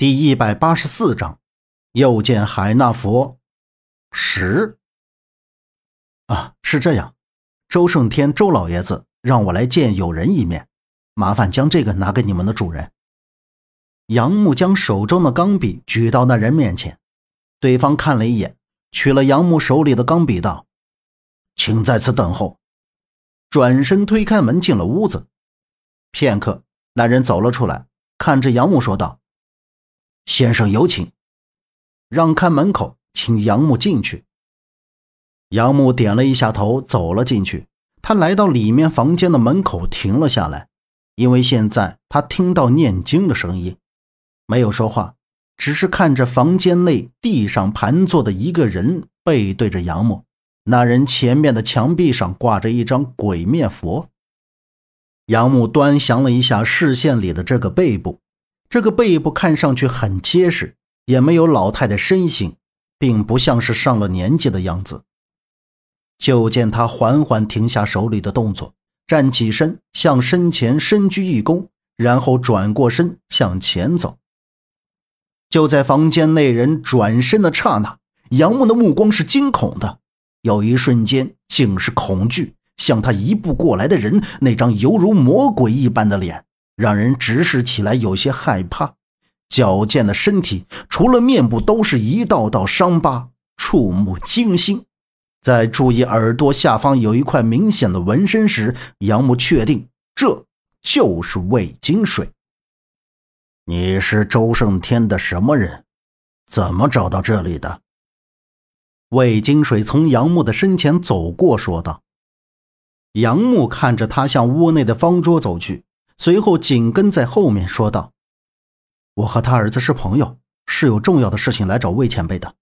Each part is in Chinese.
第一百八十四章，又见海纳佛十啊，是这样。周胜天，周老爷子让我来见友人一面，麻烦将这个拿给你们的主人。杨木将手中的钢笔举到那人面前，对方看了一眼，取了杨木手里的钢笔，道：“请在此等候。”转身推开门进了屋子。片刻，那人走了出来，看着杨木说道。先生有请，让开门口，请杨木进去。杨木点了一下头，走了进去。他来到里面房间的门口，停了下来，因为现在他听到念经的声音，没有说话，只是看着房间内地上盘坐的一个人，背对着杨木。那人前面的墙壁上挂着一张鬼面佛。杨木端详了一下视线里的这个背部。这个背部看上去很结实，也没有老太太身形，并不像是上了年纪的样子。就见他缓缓停下手里的动作，站起身，向身前深鞠一躬，然后转过身向前走。就在房间内人转身的刹那，杨木的目光是惊恐的，有一瞬间竟是恐惧。向他一步过来的人，那张犹如魔鬼一般的脸。让人直视起来有些害怕，矫健的身体除了面部都是一道道伤疤，触目惊心。在注意耳朵下方有一块明显的纹身时，杨木确定这就是魏金水。你是周胜天的什么人？怎么找到这里的？魏金水从杨木的身前走过，说道。杨木看着他向屋内的方桌走去。随后紧跟在后面说道：“我和他儿子是朋友，是有重要的事情来找魏前辈的。”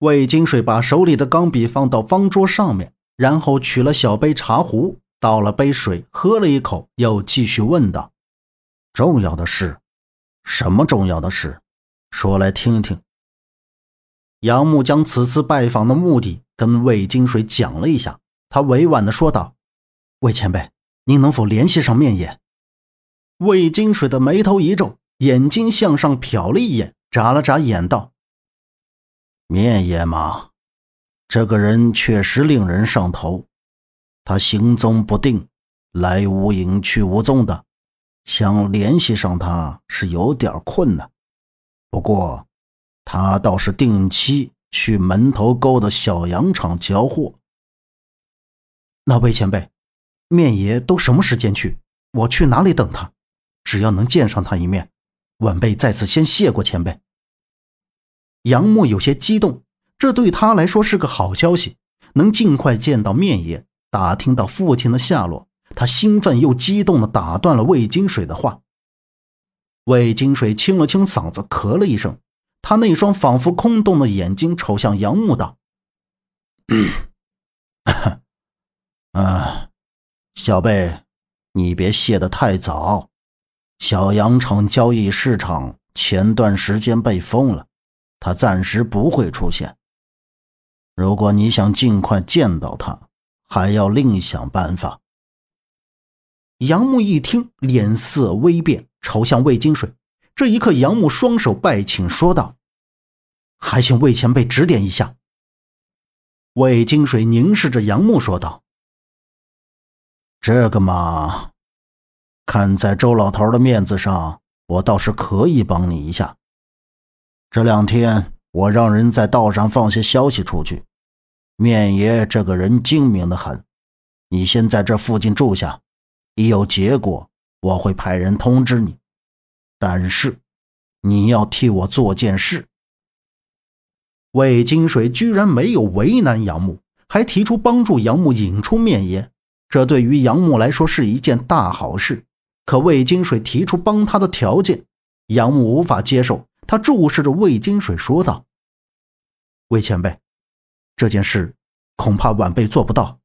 魏金水把手里的钢笔放到方桌上面，然后取了小杯茶壶，倒了杯水，喝了一口，又继续问道：“重要的事？什么重要的事？说来听听。”杨木将此次拜访的目的跟魏金水讲了一下，他委婉的说道：“魏前辈，您能否联系上面爷？”魏金水的眉头一皱，眼睛向上瞟了一眼，眨了眨眼，道：“面爷嘛，这个人确实令人上头。他行踪不定，来无影去无踪的，想联系上他是有点困难。不过，他倒是定期去门头沟的小羊场交货。那魏前辈，面爷都什么时间去？我去哪里等他？”只要能见上他一面，晚辈在此先谢过前辈。杨木有些激动，这对他来说是个好消息，能尽快见到面爷，打听到父亲的下落。他兴奋又激动的打断了魏金水的话。魏金水清了清嗓子，咳了一声，他那双仿佛空洞的眼睛瞅向杨木，道：“嗯 啊，小贝，你别谢得太早。”小羊场交易市场前段时间被封了，他暂时不会出现。如果你想尽快见到他，还要另想办法。杨木一听，脸色微变，朝向魏金水。这一刻，杨木双手拜请，说道：“还请魏前辈指点一下。”魏金水凝视着杨木，说道：“这个嘛。”看在周老头的面子上，我倒是可以帮你一下。这两天我让人在道上放些消息出去，面爷这个人精明的很，你先在这附近住下，一有结果我会派人通知你。但是你要替我做件事。魏金水居然没有为难杨木，还提出帮助杨木引出面爷，这对于杨木来说是一件大好事。可魏金水提出帮他的条件，杨木无法接受。他注视着魏金水说道：“魏前辈，这件事恐怕晚辈做不到。”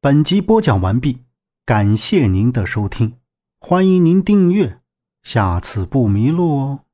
本集播讲完毕，感谢您的收听，欢迎您订阅，下次不迷路哦。